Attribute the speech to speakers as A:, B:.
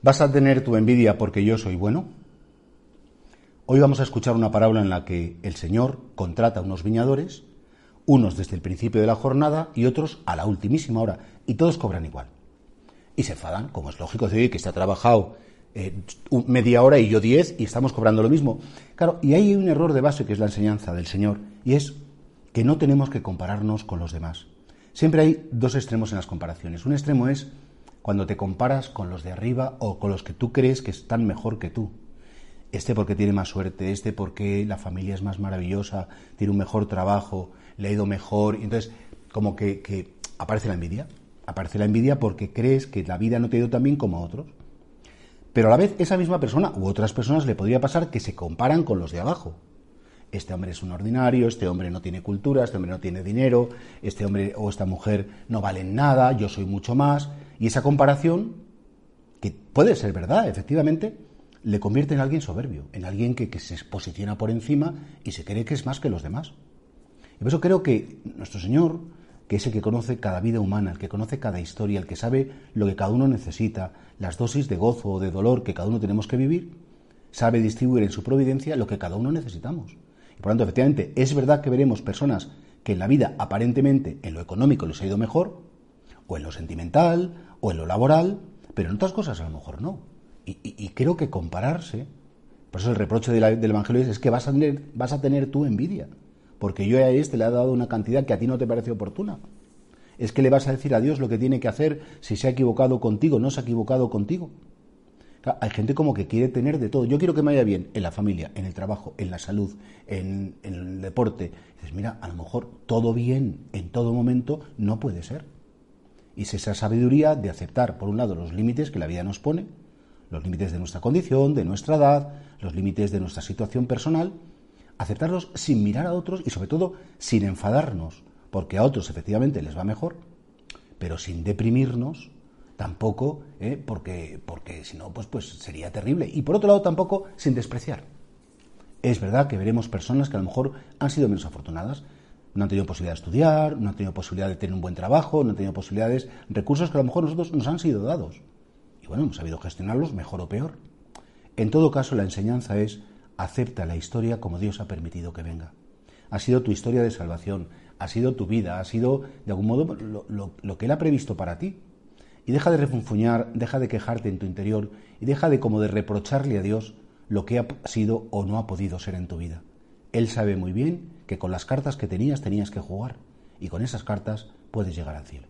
A: ¿Vas a tener tu envidia porque yo soy bueno? Hoy vamos a escuchar una parábola en la que el Señor contrata a unos viñadores, unos desde el principio de la jornada y otros a la ultimísima hora, y todos cobran igual. Y se enfadan, como es lógico, decir que está trabajado eh, media hora y yo diez y estamos cobrando lo mismo. Claro, y hay un error de base que es la enseñanza del Señor, y es que no tenemos que compararnos con los demás. Siempre hay dos extremos en las comparaciones. Un extremo es cuando te comparas con los de arriba o con los que tú crees que están mejor que tú. Este porque tiene más suerte, este porque la familia es más maravillosa, tiene un mejor trabajo, le ha ido mejor. Entonces, como que, que aparece la envidia. Aparece la envidia porque crees que la vida no te ha ido tan bien como a otros. Pero a la vez, esa misma persona u otras personas le podría pasar que se comparan con los de abajo. Este hombre es un ordinario, este hombre no tiene cultura, este hombre no tiene dinero, este hombre o esta mujer no valen nada, yo soy mucho más. Y esa comparación, que puede ser verdad, efectivamente, le convierte en alguien soberbio, en alguien que, se posiciona por encima y se cree que es más que los demás. Y por eso creo que nuestro Señor, que es el que conoce cada vida humana, el que conoce cada historia, el que sabe lo que cada uno necesita, las dosis de gozo o de dolor que cada uno tenemos que vivir, sabe distribuir en su providencia lo que cada uno necesitamos. Y por lo tanto, efectivamente, es verdad que veremos personas que en la vida aparentemente en lo económico les ha ido mejor, o en lo sentimental, o en lo laboral, pero en otras cosas a lo mejor no. Y, creo que compararse, por eso el reproche del Evangelio es, es que vas a, tener, vas a tener tu envidia, porque yo a este le he dado una cantidad que a ti no te parece oportuna. Es que le vas a decir a Dios lo que tiene que hacer si se ha equivocado contigo, no se ha equivocado contigo. Hay gente como que quiere tener de todo. Yo quiero que me vaya bien en la familia, en el trabajo, en la salud, en, en el deporte. dices, mira, a lo mejor todo bien en todo momento no puede ser. Y es esa sabiduría de aceptar, por un lado, los límites que la vida nos pone, los límites de nuestra condición, de nuestra edad, los límites de nuestra situación personal, aceptarlos sin mirar a otros y sobre todo sin enfadarnos, porque a otros efectivamente les va mejor, pero sin deprimirnos tampoco, ¿eh? porque, porque si no, pues, pues sería terrible. Y por otro lado, tampoco sin despreciar. Es verdad que veremos personas que a lo mejor han sido menos afortunadas, no han tenido posibilidad de estudiar, no han tenido posibilidad de tener un buen trabajo, no han tenido posibilidades, recursos que a lo mejor nosotros nos han sido dados. Y bueno, hemos sabido gestionarlos mejor o peor. En todo caso, la enseñanza es acepta la historia como Dios ha permitido que venga. Ha sido tu historia de salvación, ha sido tu vida, ha sido de algún modo lo, lo- lo que Él ha previsto para ti. Y deja de refunfuñar, deja de quejarte en tu interior y deja de como de reprocharle a Dios lo que ha sido o no ha podido ser en tu vida. Él sabe muy bien que con las cartas que tenías tenías que jugar y con esas cartas puedes llegar al cielo.